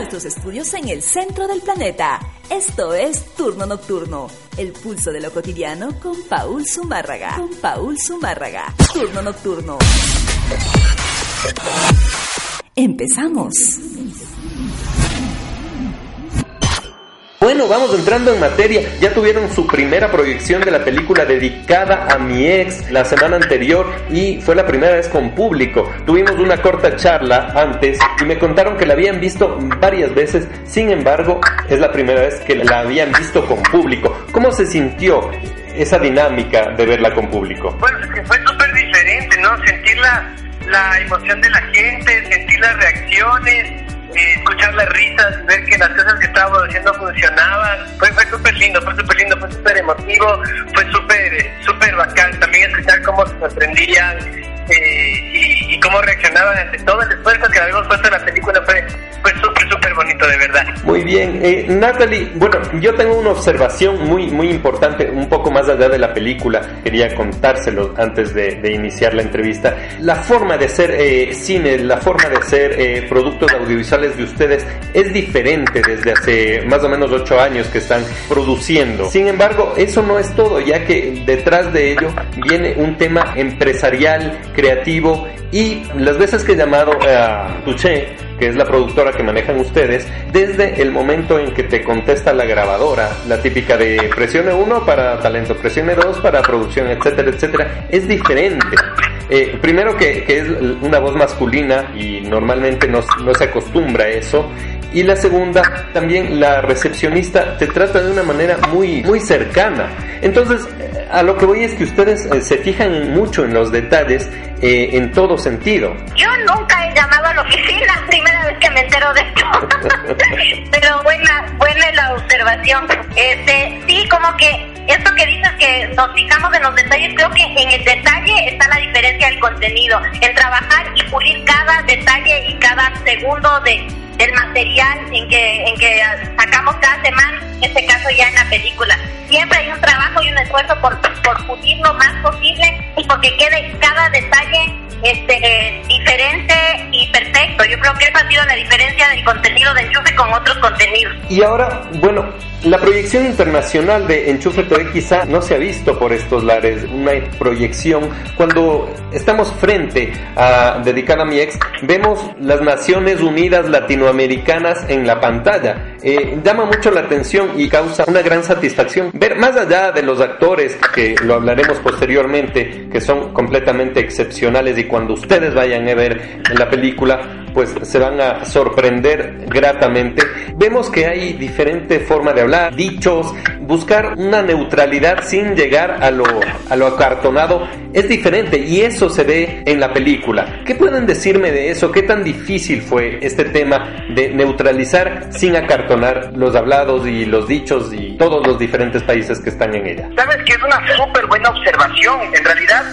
Nuestros estudios en el centro del planeta. Esto es Turno Nocturno, el pulso de lo cotidiano con Paul Zumárraga. Con Paul Zumárraga. Turno Nocturno. Empezamos. Bueno, vamos entrando en materia. Ya tuvieron su primera proyección de la película dedicada a mi ex la semana anterior y fue la primera vez con público. Tuvimos una corta charla antes y me contaron que la habían visto varias veces. Sin embargo, es la primera vez que la habían visto con público. ¿Cómo se sintió esa dinámica de verla con público? Bueno, es que fue súper diferente, ¿no? Sentir la, la emoción de la gente, sentir las reacciones, escuchar las risas, ver que las cosas que estábamos haciendo funcionaban. Fue, fue súper lindo, fue súper lindo, fue súper emotivo, fue súper súper bacán también escuchar cómo se sorprendían eh, y, y cómo reaccionaban ante todo el esfuerzo que habíamos puesto en la película. Fue, fue súper, bonito, de verdad. Muy bien, eh, Natalie, bueno, yo tengo una observación muy, muy importante, un poco más allá de la película, quería contárselo antes de, de iniciar la entrevista. La forma de hacer eh, cine, la forma de hacer eh, productos audiovisuales de ustedes es diferente desde hace más o menos ocho años que están produciendo. Sin embargo, eso no es todo, ya que detrás de ello viene un tema empresarial, creativo y las veces que he llamado a Touché, que es la productora que manejan ustedes, desde el momento en que te contesta la grabadora, la típica de presione 1 para talento, presione 2 para producción, etcétera, etcétera, es diferente. Eh, primero que, que, es una voz masculina y normalmente no, no se acostumbra a eso. Y la segunda, también la recepcionista te trata de una manera muy, muy cercana. Entonces, a lo que voy es que ustedes eh, se fijan mucho en los detalles eh, en todo sentido. Yo nunca he llamado a la oficina, primera vez que me entero de esto. Pero buena, buena la observación. Este, sí, como que esto que dices que nos fijamos en los detalles, creo que en el detalle está la diferencia del contenido, en trabajar y pulir cada detalle y cada segundo de del material en que en que sacamos cada semana, en este caso ya en la película. Siempre hay un trabajo y un esfuerzo por, por pulir lo más posible y porque quede cada detalle este diferente y perfecto. Yo creo que esa ha sido la diferencia del contenido de Enchufe con otros contenidos. Y ahora, bueno, la proyección internacional de Enchufe TV quizá no se ha visto por estos lares, una proyección cuando estamos frente a Dedicada a mi ex, vemos las Naciones Unidas Latinoamericanas en la pantalla. Eh, llama mucho la atención y causa una gran satisfacción ver más allá de los actores, que lo hablaremos posteriormente, que son completamente excepcionales y cuando ustedes vayan a ver la película, pues se van a sorprender gratamente. Vemos que hay diferente forma de hablar, dichos, buscar una neutralidad sin llegar a lo, a lo acartonado es diferente y eso se ve en la película. ¿Qué pueden decirme de eso? ¿Qué tan difícil fue este tema de neutralizar sin acartonar los hablados y los dichos y todos los diferentes países que están en ella? Sabes que es una súper buena observación. En realidad,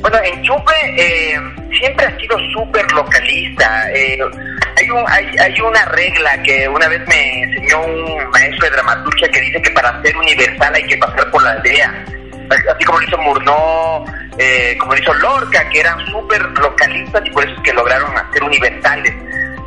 bueno, Enchufe eh, siempre ha sido súper localista. Eh, hay, un, hay, hay, una regla que una vez me enseñó un maestro de dramaturgia que dice que para ser universal hay que pasar por la aldea. Así como lo hizo Murnau, eh, como lo hizo Lorca, que eran súper localistas y por eso es que lograron hacer universales.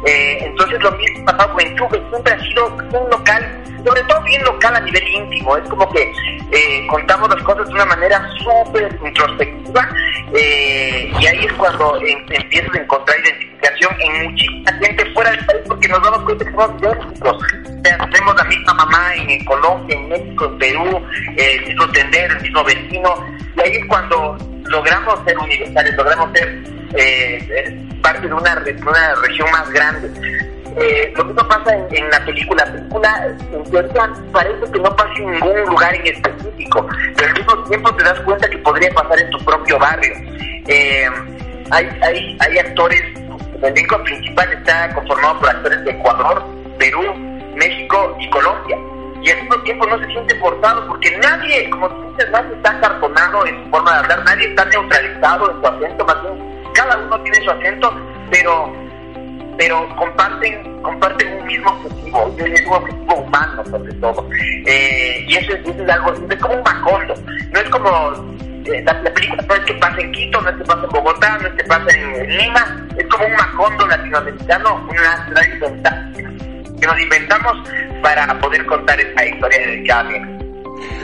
Eh, entonces lo mismo pasado con Enchufe, siempre ha sido un local, sobre todo bien local a nivel íntimo, es como que eh, contamos las cosas de una manera súper introspectiva eh, y ahí es cuando em, empiezas a encontrar identificación en muchísima gente fuera del país porque nos damos cuenta que somos idénticos. Tenemos la misma mamá en, Colombia, en México, en Perú, el mismo tendero, el mismo vecino y ahí es cuando logramos ser universales, logramos ser eh, parte de una, de una región más grande. Eh, lo mismo pasa en, en, la película. La película, en teoría, parece que no pasa en ningún lugar en específico, pero al mismo tiempo te das cuenta que podría pasar en tu propio barrio. Eh, hay, hay, hay actores, el elenco principal está conformado por actores de Ecuador, Perú, México y Colombia. Y al mismo tiempo no se siente forzado porque nadie, como tú dices, nadie está cartonado en su forma de hablar, nadie está neutralizado en su acento, más bien cada uno tiene su acento, pero pero comparten comparten un mismo objetivo, un mismo objetivo humano sobre todo. Eh, y eso es, eso es algo, es como un macondo, no es como eh, la, la película no es que pase en Quito, no es que pase en Bogotá, no es que pase en Lima, es como un macondo latinoamericano, una inventada, que nos inventamos para poder contar esta historia de cada.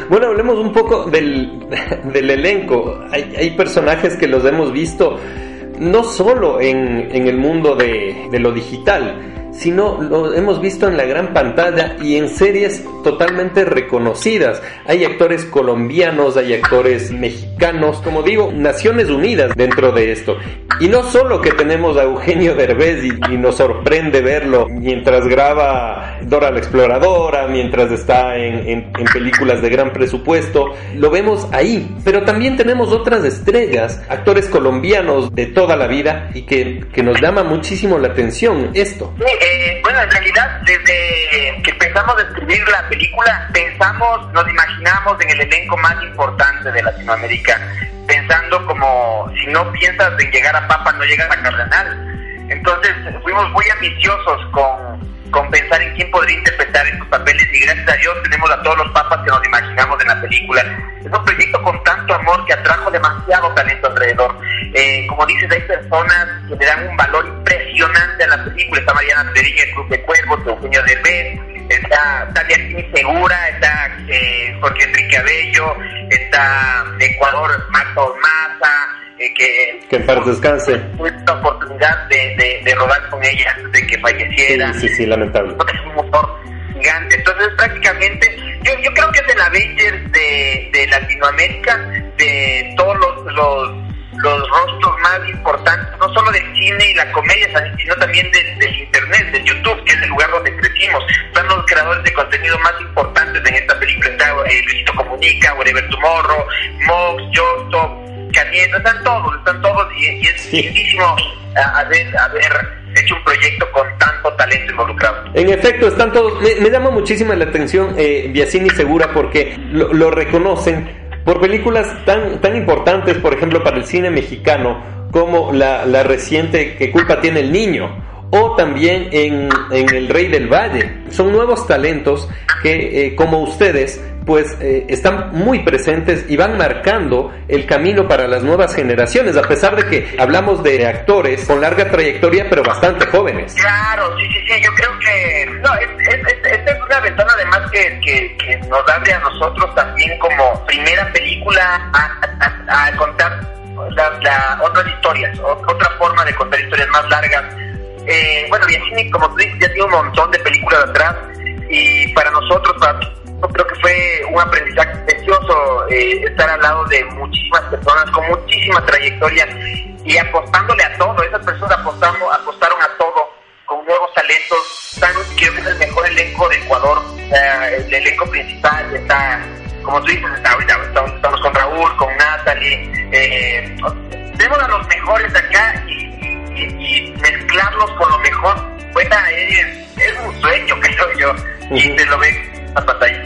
Bueno, hablemos un poco del, del elenco. Hay, hay personajes que los hemos visto no solo en, en el mundo de, de lo digital, sino lo hemos visto en la gran pantalla y en series totalmente reconocidas. Hay actores colombianos, hay actores mexicanos, como digo, Naciones Unidas dentro de esto. Y no solo que tenemos a Eugenio Derbez y, nos sorprende verlo mientras graba Dora la Exploradora, mientras está en, películas de gran presupuesto, lo vemos ahí. Pero también tenemos otras estrellas, actores colombianos de toda la vida y que, que nos llama muchísimo la atención esto. Eh, bueno, en realidad, desde que empezamos a escribir la película, pensamos, nos imaginamos en el elenco más importante de Latinoamérica, pensando como si no piensas en llegar a Papa, no llegas a Cardenal. Entonces, fuimos muy ambiciosos con, con pensar en quién podría interpretar estos papeles y gracias a Dios tenemos a todos los papas que nos imaginamos en la película. Es un proyecto con tanto amor que atrajo demasiado talento alrededor. Eh, como dices, hay personas que le dan un valor impresionante a la película. Está Mariana Treviño, el Club de Cuervos, Eugenio Derbez, está Talia Segura, está eh, Jorge Enrique Abello, está Ecuador Marta Ormaza, eh, que Que en paz descanse. tuve la oportunidad de, de, de rodar con ella antes de que Sí, falleciera. sí, sí, lamentable. Es un motor gigante. Entonces, prácticamente, yo, yo creo que es el Avengers de, de Latinoamérica, de todos los, los, los rostros más importantes, no solo del cine y la comedia, sino también del, del Internet, del YouTube, que es el lugar donde crecimos. Están los creadores de contenido más importantes en esta película. Está eh, Luisito Comunica, Whatever Tomorrow, Mox, Yosto, Están todos, están todos, y, y es Sí. lindísimo a- haber, haber hecho un proyecto con tanto talento involucrado. En efecto, están todos. Me, me llama muchísima la atención eh, Biasini Segura porque lo, lo reconocen por películas tan, tan importantes, por ejemplo, para el cine mexicano, como la, la reciente Que culpa tiene el niño, o también en, en El Rey del Valle. Son nuevos talentos que, eh, como ustedes, pues eh, están muy presentes y van marcando el camino para las nuevas generaciones, a pesar de que hablamos de actores con larga trayectoria, pero bastante jóvenes. Claro, sí, sí, sí, yo creo que... No, es, es, es- esta es una ventana además que, que, que nos abre a nosotros también como primera película a, a- a contar la, la- otras historias, otra forma de contar historias más largas. Eh, bueno, Bianchini, como tú dices, ya tiene un montón de películas atrás y para nosotros, para creo que fue un aprendizaje precioso eh, estar al lado de muchísimas personas con muchísima trayectoria y apostándole a todo. Esas personas apostamos, apostaron a todo con nuevos talentos. Están, creo que es el mejor elenco de Ecuador. El elenco principal está, como tú dices, está, ahorita estamos, con Raúl, con Natalie. Eh, tenemos a los mejores de acá y, y- y mezclarlos con lo mejor. Bueno, es, es un sueño, creo yo. Y Ujú. te lo ven pantalla.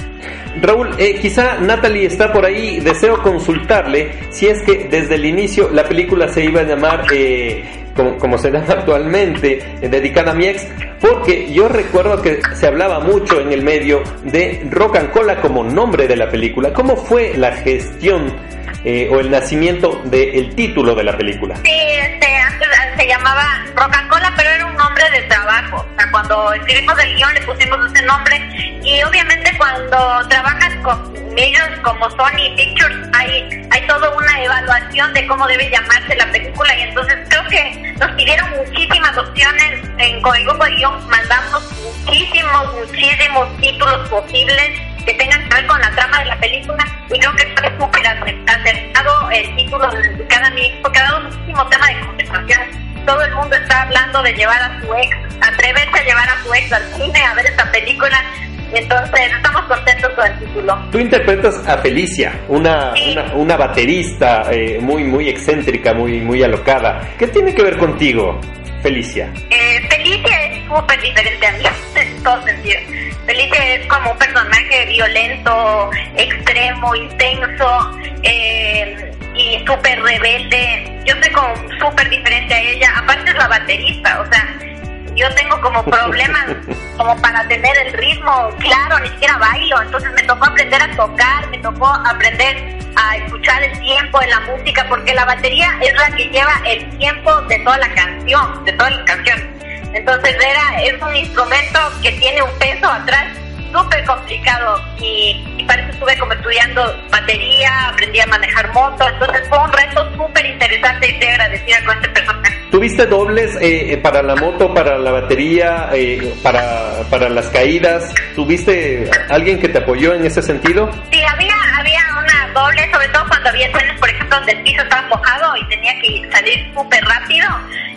Raúl, eh, quizá Natalie está por ahí, deseo consultarle si es que desde el inicio la película se iba a llamar eh, como, como se llama actualmente, eh, dedicada a mi ex, porque yo recuerdo que se hablaba mucho en el medio de Rock and Cola como nombre de la película. ¿Cómo fue la gestión eh, o el nacimiento del título de la película? Sí, este, antes se llamaba Rock and Cola, pero era un de trabajo. O sea, cuando escribimos el guion le pusimos ese nombre y obviamente cuando trabajas con ellos como Sony Pictures hay, hay toda una evaluación de cómo debe llamarse la película y entonces creo que nos pidieron muchísimas opciones en con el grupo de guion mandamos muchísimos, muchísimos títulos posibles que tengan que ver con la trama de la película y creo que fue súper acertado el título de cada mix porque ha dado muchísimo tema de conversación. Todo el mundo está hablando de llevar a su ex, atreverse a llevar a su ex al cine a ver esta película. Entonces estamos contentos con el título. Tú interpretas a Felicia, una, Sí. una, una baterista eh, muy, muy excéntrica, muy, muy alocada. ¿Qué tiene que ver contigo, Felicia? Eh, Felicia es súper diferente a mí, en todo sentido. Felicia es como un personaje violento, extremo, intenso. Eh, súper rebelde. Yo soy como súper diferente a ella. Aparte es la baterista, o sea, yo tengo como problemas como para tener el ritmo claro, ni siquiera bailo. Entonces me tocó aprender a tocar, me tocó aprender a escuchar el tiempo de la música, porque la batería es la que lleva el tiempo de toda la canción, de toda la canción. Entonces era, es un instrumento que tiene un peso atrás súper complicado y, y para eso estuve como estudiando batería, aprendí a manejar moto, entonces fue un reto súper interesante y estoy agradecida con este personaje. ¿Tuviste dobles eh, para la moto, para la batería, eh, para, para las caídas? ¿Tuviste alguien que te apoyó en ese sentido? Sí, había, había una doble, sobre todo cuando había escenas, por ejemplo, donde el piso estaba mojado y tenía que salir súper rápido.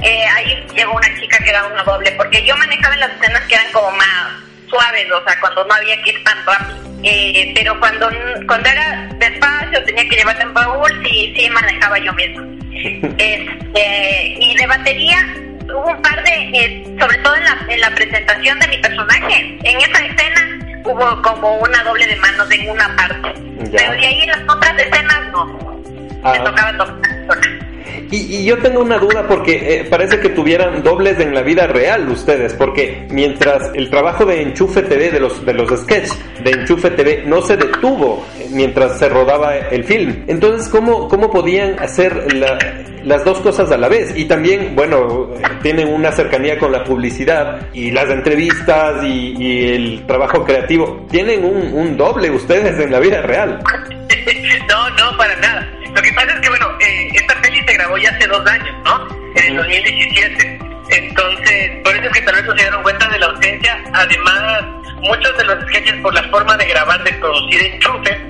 Eh, ahí llegó una chica que era una doble, porque yo manejaba en las escenas que eran como más suaves, o sea, cuando no había que ir tan rápido. Eh, pero cuando, cuando era despacio, tenía que llevar en baúl, sí, sí manejaba yo misma. Este, y de batería, hubo un par de, eh, sobre todo en la, en la presentación de mi personaje, en esa escena hubo como una doble de manos en una parte. Ya. Pero de ahí en las otras escenas no. Ah. Me tocaba tocar. Y, y yo tengo una duda porque eh, parece que tuvieran dobles en la vida real ustedes, porque mientras el trabajo de Enchufe TV, de los, de los sketches de Enchufe TV, no se detuvo mientras se rodaba el film. Entonces, ¿cómo, cómo podían hacer la- las dos cosas a la vez? Y también, bueno, tienen una cercanía con la publicidad y las entrevistas y, y el trabajo creativo. ¿Tienen un, un doble ustedes en la vida real? no, no, para nada. Lo que pasa es que, bueno, eh, esta se grabó ya hace dos años, ¿no? En el 2017. Entonces, por eso es que tal vez no se dieron cuenta de la ausencia. Además, muchos de los sketches, por la forma de grabar, de producir enchufe,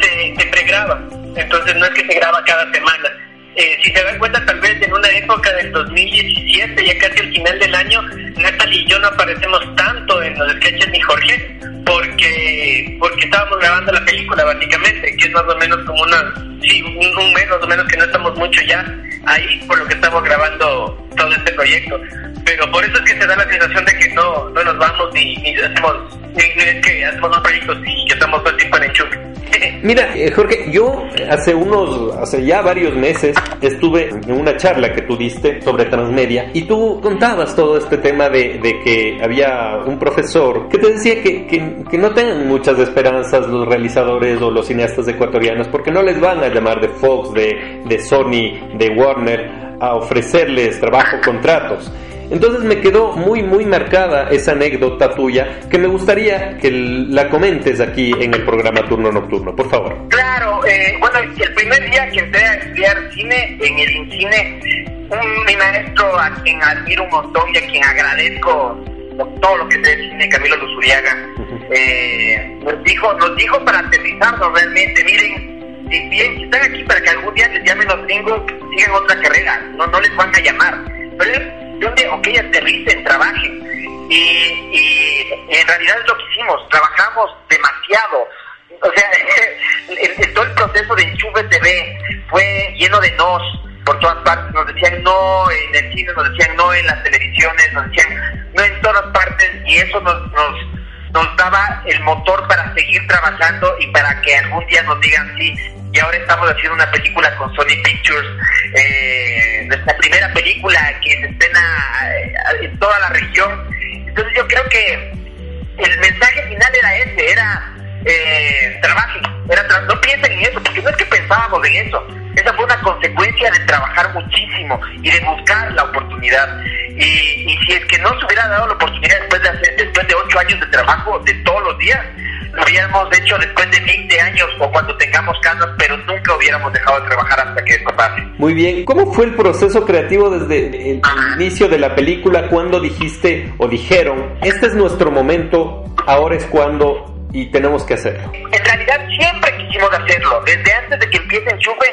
se, se pregraban. Entonces, no es que se graba cada semana. Eh, si se dan cuenta, tal vez en una época del 2017, ya casi al final del año, Natalie y yo no aparecemos tanto en los sketches ni Jorge, porque porque estábamos grabando la película, básicamente, que es más o menos como una, sí, un, un mes más o menos que no estamos mucho ya ahí, por lo que estamos grabando todo este proyecto. Pero por eso es que se da la sensación de que no, no nos vamos ni, ni hacemos, es que hacemos proyectos y estamos todo el enchufe. Mira, eh, Jorge, yo hace unos, hace ya varios meses estuve en una charla que tú diste sobre transmedia y tú contabas todo este tema de, de que había un profesor que te decía que, que, que no tengan muchas esperanzas los realizadores o los cineastas ecuatorianos porque no les van a llamar de Fox, de, de Sony, de Warner a ofrecerles trabajo, contratos. Entonces me quedó muy muy marcada esa anécdota tuya que me gustaría que la comentes aquí en el programa Turno Nocturno, por favor. Claro, eh, bueno, el primer día que entré a estudiar cine en el INCINE, un, mi maestro a quien admiro un montón y a quien agradezco por todo lo que sé de cine, Camilo Luzuriaga, eh, nos dijo, nos dijo para aterrizarnos realmente, miren, si bien si están aquí para que algún día les llamen los gringos, sigan otra carrera, no, no les van a llamar. Pero es donde, ok, aterricen, trabajen. Y, y en realidad es lo que hicimos, trabajamos demasiado. O sea, el, todo el proceso de Enchufe TV fue lleno de nos por todas partes. Nos decían no en el cine, nos decían no en las televisiones, nos decían no en todas partes. Y eso nos, nos daba el motor para seguir trabajando y para que algún día nos digan sí. Y ahora estamos haciendo una película con Sony Pictures, eh, nuestra primera película que se estrena eh, en toda la región. Entonces yo creo que el mensaje final era ese, era eh, trabajen, era tra- no piensen en eso, porque no es que pensábamos en eso, esa fue una consecuencia de trabajar muchísimo y de buscar la oportunidad. Y, y si es que no se hubiera dado la oportunidad después de, hacer, después de ocho años de trabajo de todos los días, hubiéramos hecho después de 20 años o cuando tengamos casas, pero nunca hubiéramos dejado de trabajar hasta que esto pase. Muy bien, ¿cómo fue el proceso creativo desde el inicio de la película cuando dijiste o dijeron, este es nuestro momento, ahora es cuando y tenemos que hacerlo? En realidad siempre quisimos hacerlo. Desde antes de que empiece Enchufe,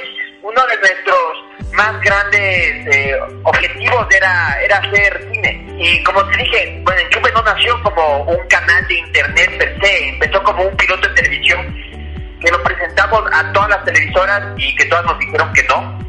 uno de nuestros más grandes eh, objetivos era, era hacer cine. Y como te dije, bueno, Enchufe no nació como un canal de internet per se, empezó como un piloto de televisión que lo presentamos a todas las televisoras y que todas nos dijeron que no.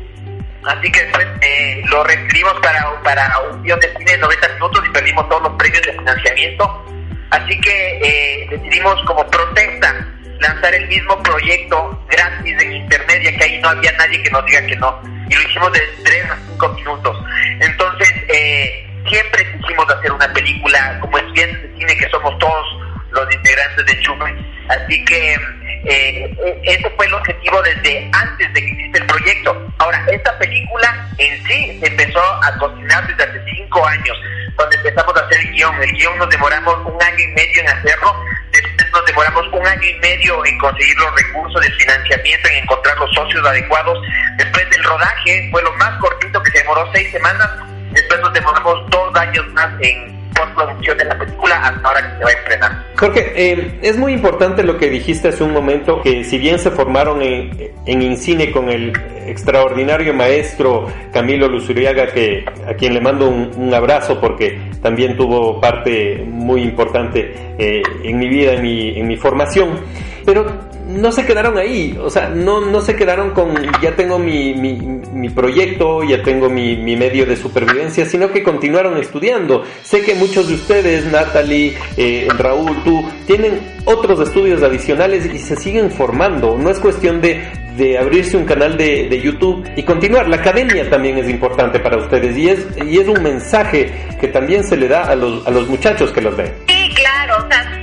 Así que después eh, lo reescribimos para, para un guion de cine de 90 minutos y perdimos todos los premios de financiamiento. Así que eh, decidimos como protesta lanzar el mismo proyecto gratis en internet, ya que ahí no había nadie que nos diga que no. Y lo hicimos de 3 a 5 minutos. Entonces, eh, siempre quisimos hacer una película como estudiantes de cine que somos todos los integrantes de Chume. Así que eh, ese fue el objetivo desde antes de que existe el proyecto. Ahora, esta película en sí empezó a cocinar desde hace cinco años, cuando empezamos a hacer el guion. El guion nos demoramos un año y medio en hacerlo, después nos demoramos un año y medio en conseguir los recursos de financiamiento, en encontrar los socios adecuados. Después del rodaje fue lo más cortito que se demoró seis semanas, después nos demoramos dos años más en postproducción de la película hasta ahora que se va a estrenar. Jorge, eh, es muy importante lo que dijiste hace un momento, que si bien se formaron en, en Incine con el extraordinario maestro Camilo Luzuriaga, que, a quien le mando un, un abrazo porque también tuvo parte muy importante eh, en mi vida, en mi, en mi formación, pero no se quedaron ahí, o sea, no, no se quedaron con ya tengo mi, mi, proyecto, ya tengo mi, mi, medio de supervivencia, sino que continuaron estudiando. Sé que muchos de ustedes, Natalie, eh, Raúl, tú, tienen otros estudios adicionales y se siguen formando. No es cuestión de, de abrirse un canal de, de, YouTube y continuar. La academia también es importante para ustedes y es, y es un mensaje que también se le da a los, a los muchachos que los ven. Sí, claro, o sea,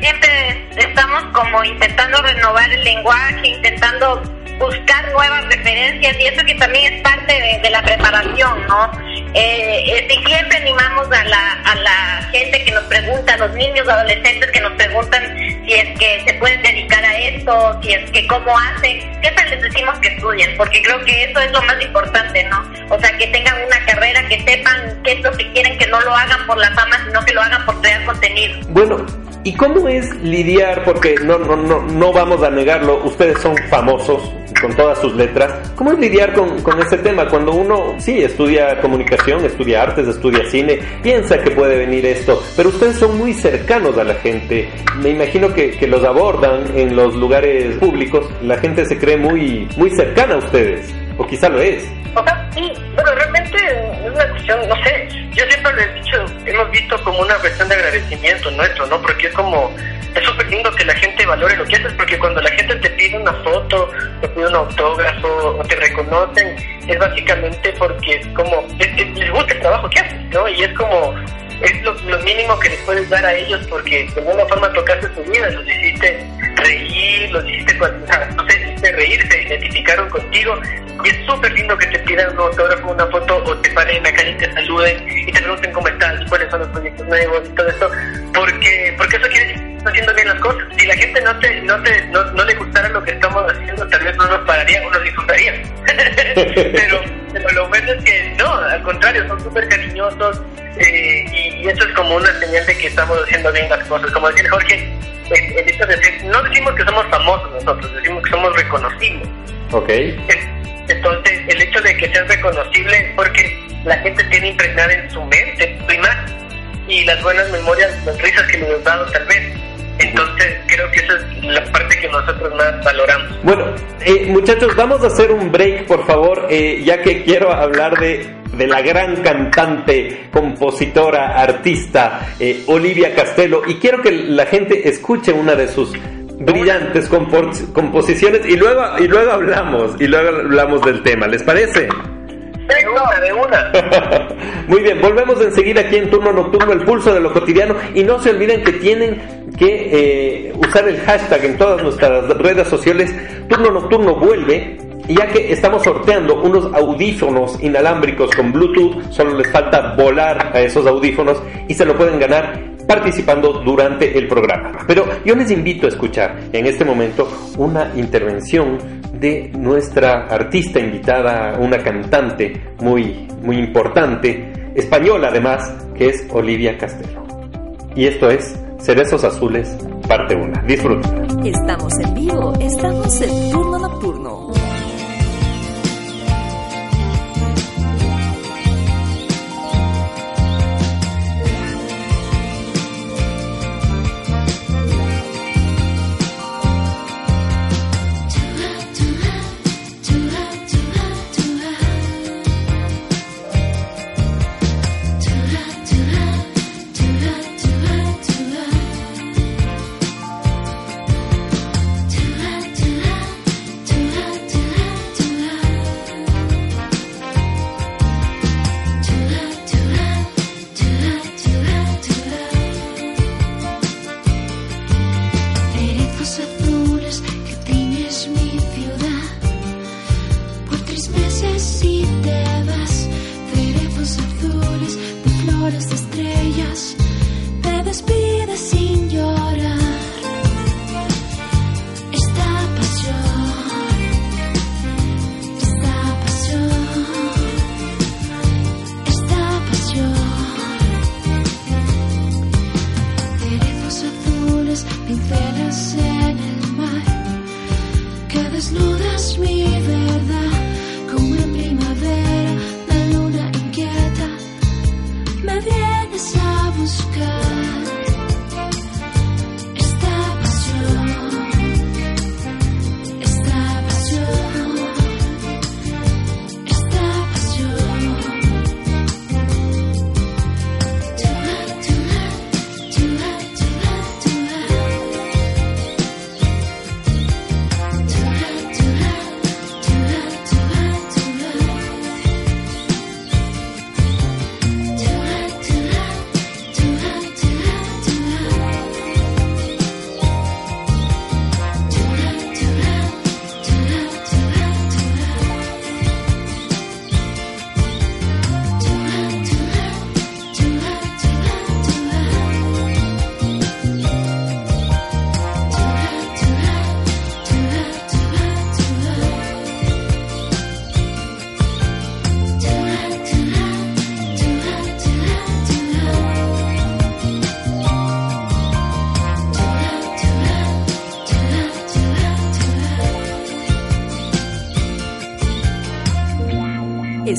estamos como intentando renovar el lenguaje, intentando buscar nuevas referencias y eso que también es parte de, la preparación, ¿no? Eh, eh, siempre animamos a la, a la gente que nos pregunta, los niños, adolescentes que nos preguntan si es que se pueden dedicar a esto, si es que cómo hacen, siempre les decimos que estudien, porque creo que eso es lo más importante, ¿no? O sea, que tengan una carrera, que sepan qué es lo que quieren, que no lo hagan por la fama, sino que lo hagan por crear contenido. Bueno, ¿Y cómo es lidiar? Porque no, no, no, no vamos a negarlo, ustedes son famosos con todas sus letras. ¿Cómo es lidiar con, con este tema? Cuando uno, sí, estudia comunicación, estudia artes, estudia cine, piensa que puede venir esto, pero ustedes son muy cercanos a la gente. Me imagino que, que los abordan en los lugares públicos, la gente se cree muy, muy cercana a ustedes, o quizá lo es. O sea, sí, realmente es una cuestión, no sé, yo siempre lo he dicho, hemos visto como una cuestión de agradecimiento nuestro, ¿no? Porque es como, es súper lindo que la gente valore lo que haces, porque cuando la gente te pide una foto, te pide un autógrafo, o te reconocen, es básicamente porque es como, es, es, les gusta el trabajo que haces, ¿no? Y es como, es lo, mínimo que les puedes dar a ellos porque de alguna forma tocaste su vida, los hiciste reír, los hiciste, no sé, hiciste reír, se identificaron contigo y es súper lindo que te pidan un autógrafo, una foto o te paren en la calle y te saluden y te pregunten cómo estás, cuáles son los proyectos nuevos y todo eso, porque, porque eso quiere decir haciendo bien las cosas. Si la gente no te, no te, no, no le gustara lo que estamos haciendo, tal vez no nos pararía o nos disfrutaría. pero, pero lo bueno es que no, al contrario, son súper cariñosos eh, y, y, eso es como una señal de que estamos haciendo bien las cosas. Como decía Jorge, el hecho de no decimos que somos famosos nosotros, decimos que somos reconocibles. Ok. Entonces, el hecho de que seas reconocible es porque la gente tiene impregnada en su mente tu imagen y las buenas memorias, las risas que le has dado tal vez. Entonces, creo que esa es la parte que nosotros más valoramos. Bueno, eh, muchachos, vamos a hacer un break, por favor, eh, ya que quiero hablar de, de la gran cantante, compositora, artista, eh, Olivia Castelo, y quiero que la gente escuche una de sus brillantes compos composiciones y luego y luego hablamos y luego hablamos del tema les parece de una, de una. Muy bien, volvemos enseguida aquí en turno nocturno, el pulso de lo cotidiano. Y no se olviden que tienen que eh, usar el hashtag en todas nuestras redes sociales. Turno nocturno vuelve. Y ya que estamos sorteando unos audífonos inalámbricos con Bluetooth, solo les falta volar a esos audífonos y se lo pueden ganar participando durante el programa. Pero yo les invito a escuchar en este momento una intervención de nuestra artista invitada, una cantante muy, muy importante, española además, que es Olivia Castelo. Y esto es Cerezos Azules, parte 1. Disfruten. Estamos en vivo, estamos en turno nocturno.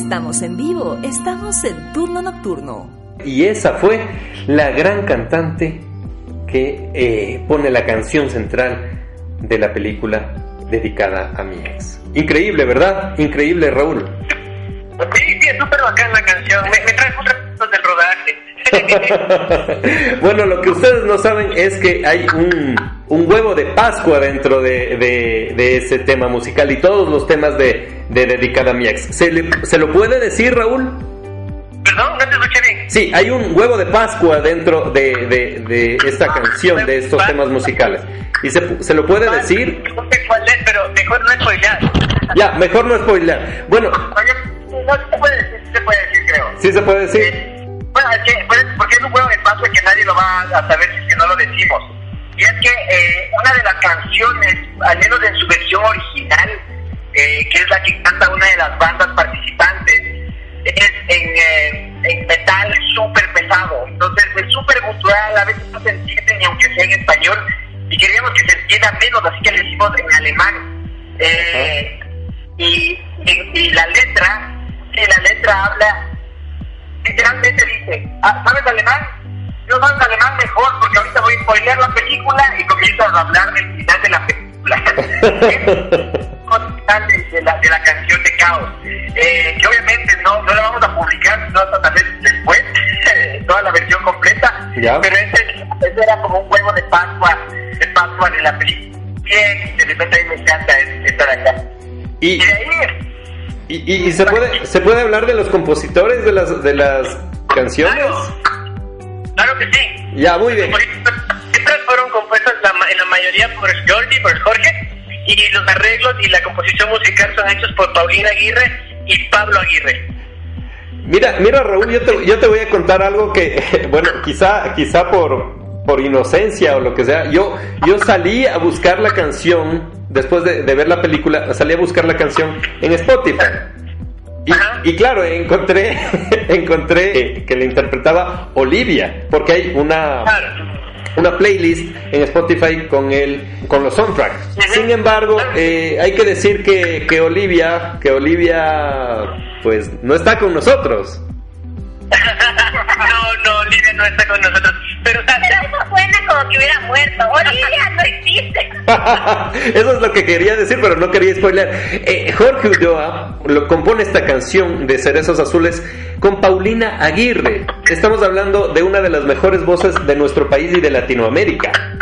Estamos en vivo, estamos en turno nocturno. Y esa fue la gran cantante que eh, pone la canción central de la película dedicada a mi ex. Increíble, ¿verdad? Increíble, Raúl. Sí, sí, es súper bacán la canción. Me, me trae muchas cosas del rodaje. bueno, lo que ustedes no saben es que hay un, un huevo de Pascua dentro de, de- de ese tema musical y todos los temas de, de dedicada a mi ex. ¿Se, le- ¿Se lo puede decir, Raúl? Perdón, no te escuché bien. Sí, hay un huevo de Pascua dentro de, de- de esta canción, de estos temas musicales. ¿Y se, se lo puede decir? No sé cuál es, pero mejor no spoilear. Ya, mejor no spoiler. Bueno, Oye, no se puede decir, sí se puede decir, creo. sí se puede decir. Eh, Bueno, es que, porque es un juego de paso que nadie lo va a saber si es que no lo decimos. Y es que eh, una de las canciones, al menos en su versión original, eh, que es la que canta una de las bandas participantes, es en, eh, en metal súper pesado. Entonces es súper gutural, a veces no se entiende ni aunque sea en español. Y queríamos que se entienda menos, así que lo hicimos en alemán. Eh, y, y, y la letra, sí, la letra habla literalmente dice, "Ah, ¿sabes alemán? Yo sabes alemán mejor porque ahorita voy a spoilear la película y comienzo a hablar del final de la película. De, la, de la canción de Caos. Eh, que obviamente no, no la vamos a publicar, sino hasta tal vez después, toda la versión completa. Ya. Pero ese, ese era como un juego de Pascua, de Pascua de la película. Bien, de repente a mí me encanta es- estar acá. Y, Y de ahí y, y- y se puede se puede hablar de los compositores de las de las canciones. Claro que sí. Ya, muy bien. Estas fueron compuestas la en la mayoría por Jordi, por Jorge, y los arreglos y la composición musical son hechos por Paulina Aguirre y Pablo Aguirre. Mira, mira Raúl, yo te, yo te voy a contar algo que, bueno, quizá, quizá por, por inocencia o lo que sea, yo, yo salí a buscar la canción, después de, de ver la película, salí a buscar la canción en Spotify. Y, claro, encontré, encontré que, la interpretaba Olivia, porque hay una, una playlist en Spotify con el con los soundtracks. Sin embargo, eh, hay que decir que, que Olivia, que Olivia, pues no está con nosotros. no, no, Olivia no está con nosotros. Pero, que hubiera muerto. Olivia no existe. Eso es lo que quería decir, pero no quería spoiler. Eh, Jorge Ulloa lo compone esta canción de Cerezos Azules con Paulina Aguirre. Estamos hablando de una de las mejores voces de nuestro país y de Latinoamérica.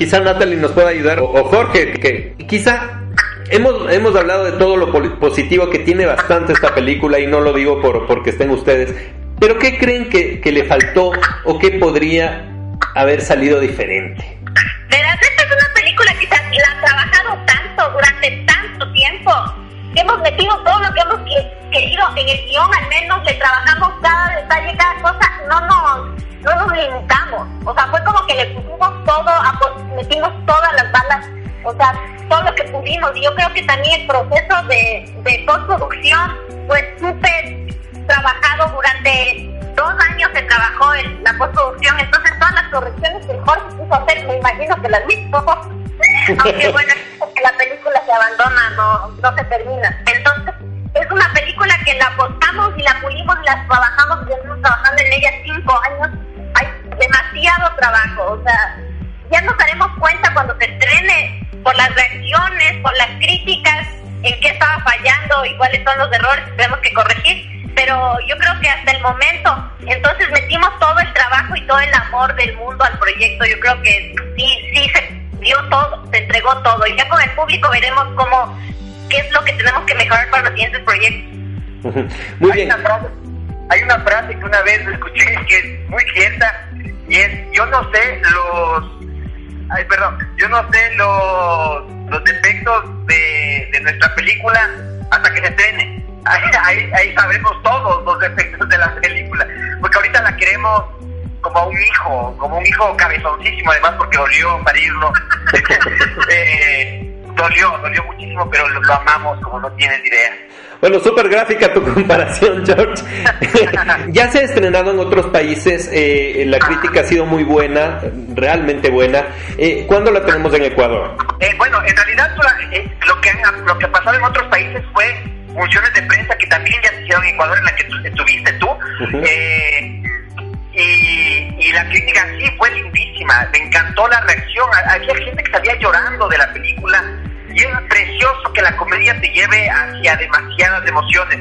Quizá Natalie nos pueda ayudar, o, o Jorge, que quizá hemos, hemos hablado de todo lo positivo que tiene bastante esta película y no lo digo por porque estén ustedes, pero ¿qué creen que, que le faltó o qué podría haber salido diferente? Yo creo que también el proceso de, de postproducción fue súper trabajado durante dos años se trabajó en la postproducción, entonces todas las correcciones que Jorge quiso hacer, me imagino que las mismo. Aunque bueno, la película se abandona, no, no se termina. Entonces, es una película que la apostamos y la pulimos y la trabajamos, son los errores que tenemos que corregir. Pero yo creo que hasta el momento, entonces metimos todo el trabajo y todo el amor del mundo al proyecto. Yo creo que sí, sí se dio todo, se entregó todo. Y ya con el público veremos cómo, qué es lo que tenemos que mejorar para los siguientes proyectos. Muy hay bien. Una frase, hay una frase que una vez escuché que es muy cierta y es, yo no sé los, ay perdón, yo no sé los, los defectos de, de nuestra película hasta que se estrene. Ahí, ahí, ahí sabemos todos los defectos de la película, porque ahorita la queremos como a un hijo, como un hijo cabezoncísimo además porque dolió parirlo. eh, dolió, dolió muchísimo, pero lo, lo amamos como no tienes idea. Bueno, súper gráfica tu comparación, George. ya se ha estrenado en otros países, eh, la crítica ha sido muy buena, realmente buena. Eh, ¿Cuándo la tenemos en Ecuador? Eh, bueno, en realidad eh, lo que lo que pasó en otros países fue funciones de prensa que también ya se hicieron en Ecuador en la que tú, estuviste tú. Eh, y, y la crítica sí fue lindísima, me encantó la reacción. Ha- Había gente que salía llorando de la película y es precioso que la comedia te lleve hacia demasiadas emociones.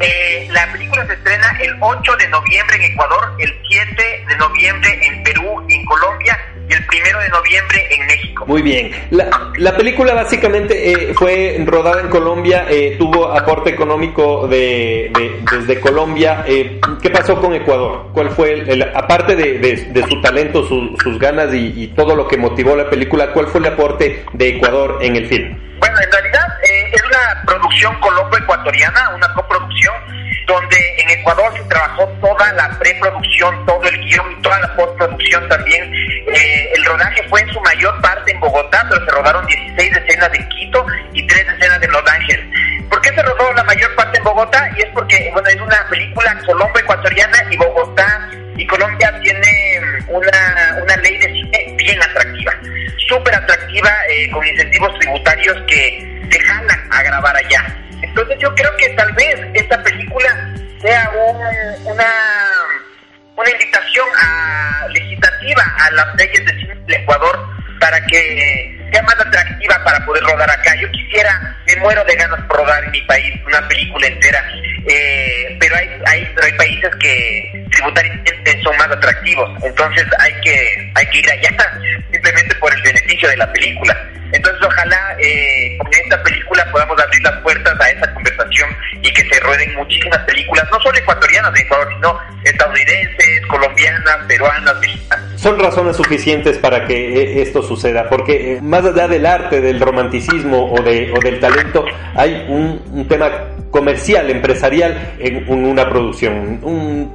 Eh, la película se estrena el 8 de noviembre en Ecuador, el 7 de noviembre en Perú en Colombia y el 1 de noviembre en México. Muy bien. La, la película básicamente eh, fue rodada en Colombia, eh, tuvo aporte económico de, de- desde Colombia. Eh, ¿Qué pasó con Ecuador? ¿Cuál fue, el, el- aparte de, de- de su talento, su- sus ganas y, y todo lo que motivó la película, cuál fue el aporte de Ecuador en el film? Bueno, en realidad eh, es una producción colombo-ecuatoriana, una coproducción, donde en Ecuador se trabajó toda la preproducción, todo el guion y toda la postproducción también. Eh, el rodaje fue en su mayor parte en Bogotá, pero se rodaron 16 escenas en Quito y 3 escenas en Los Ángeles. ¿Por qué se rodó la mayor parte en Bogotá? Y es porque, bueno, es una película colombo-ecuatoriana y Bogotá y Colombia tiene mm, una, una ley de cine bien atractiva, súper atractiva, eh, con incentivos tributarios que te jalan a grabar allá. Entonces yo creo que tal vez esta película sea un- una, una invitación a, legislativa a las leyes de cine del Ecuador para que sea más atractiva para poder rodar acá. Yo quisiera, me muero de ganas por rodar en mi país una película entera, eh, pero hay, hay, pero hay países que tributariamente son más atractivos, entonces hay que, hay que ir allá simplemente por el beneficio de la película. Entonces ojalá eh, con esta película podamos abrir las puertas a esa conversación y que se rueden muchísimas películas, no solo ecuatorianas de Ecuador, sino estadounidenses, colombianas, peruanas, mexicanas. Son razones suficientes para que eh, esto suceda, porque eh, más allá del arte, del romanticismo o, de, o del talento, hay un, un tema comercial, empresarial en, una producción.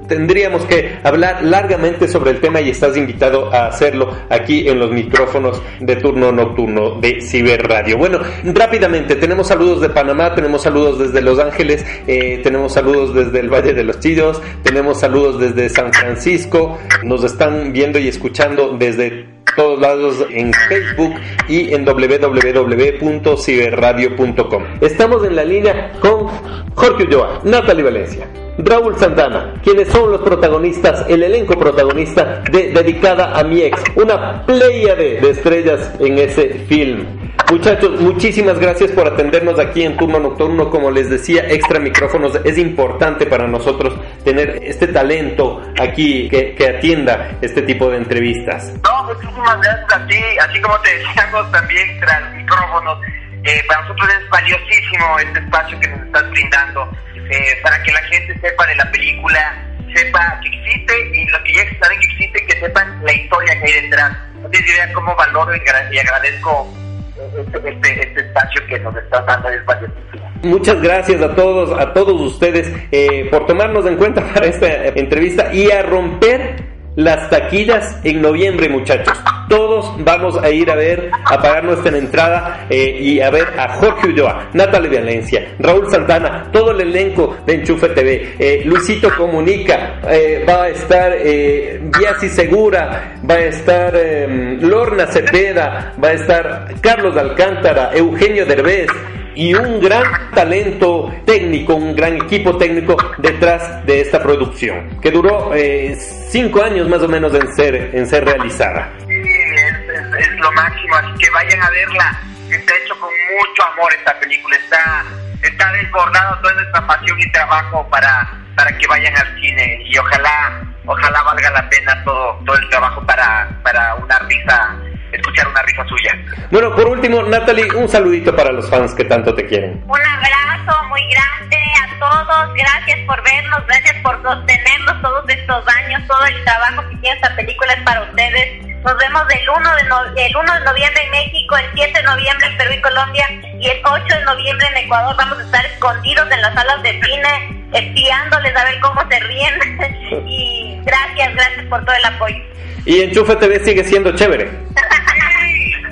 Tendríamos que hablar largamente sobre el tema y estás invitado a hacerlo aquí en los micrófonos de turno nocturno de Ciber Radio. Bueno, rápidamente, tenemos saludos de Panamá, tenemos saludos desde Los Ángeles, eh, tenemos saludos desde el Valle de los Chillos, tenemos saludos desde San Francisco, nos están viendo y escuchando desde todos lados en Facebook y en www.ciberradio.com. Estamos en la línea con Jorge Ulloa, Natalie Valencia. Raúl Santana, quienes son los protagonistas, el elenco protagonista de Dedicada a mi ex, una playa de, de estrellas en ese film. Muchachos, muchísimas gracias por atendernos aquí en turno nocturno. Como les decía, extra micrófonos es importante para nosotros tener este talento aquí que, atienda este tipo de entrevistas. No, muchísimas gracias a ti, así como te decíamos también tras micrófonos. Eh, para nosotros es valiosísimo este espacio que nos estás brindando eh, para que la gente sepa de la película, sepa que existe y los que ya saben que existe, que sepan la historia que hay detrás. No tienes idea cómo valoro y agradezco este, este, este espacio que nos estás dando, es valiosísimo. Muchas gracias a todos, a todos ustedes eh, por tomarnos en cuenta para esta entrevista y a romper las taquillas en noviembre, muchachos. Todos vamos a ir a ver, a pagar nuestra entrada eh, y a ver a Jorge Ulloa, Natalie Valencia, Raúl Santana, todo el elenco de Enchufe TV, eh, Luisito Comunica, eh, va a estar eh, Segura, va a estar eh, Lorna Cepeda, va a estar Carlos Alcántara, Eugenio Derbez y un gran talento técnico, un gran equipo técnico detrás de esta producción, que duró eh, cinco años más o menos en ser, en ser realizada. Sí, es, es- es lo máximo, así que vayan a verla. Está hecho con mucho amor esta película, está, está desbordado toda nuestra pasión y trabajo para, para que vayan al cine y ojalá, ojalá valga la pena todo, todo el trabajo para, para una risa, escuchar una risa suya. Bueno, por último, Natalie, un saludito para los fans que tanto te quieren. Un abrazo muy grande a todos, gracias por vernos, gracias por sostenernos todos estos años, todo el trabajo que tiene esta película es para ustedes. Nos vemos el 1 de, no- el 1 de noviembre en México, el 7 de noviembre en Perú y Colombia y el 8 de noviembre en Ecuador. Vamos a estar escondidos en las salas de cine, espiándoles a ver cómo se ríen. y gracias, gracias por todo el apoyo. Y Enchufe TV sigue siendo chévere.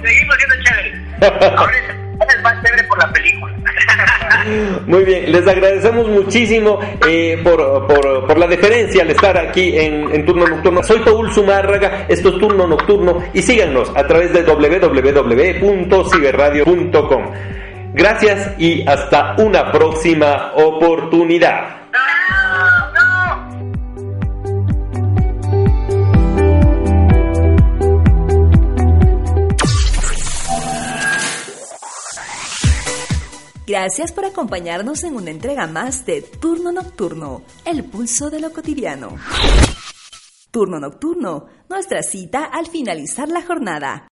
Seguimos siendo chévere. Ahora es, es más chévere por la película. Muy bien, les agradecemos muchísimo eh, por, por, por la deferencia al estar aquí en, en Turno Nocturno. Soy Paul Zumárraga, esto es Turno Nocturno y síganos a través de www.ciberradio.com. Gracias y hasta una próxima oportunidad. Gracias por acompañarnos en una entrega más de Turno Nocturno, el pulso de lo cotidiano. Turno Nocturno, nuestra cita al finalizar la jornada.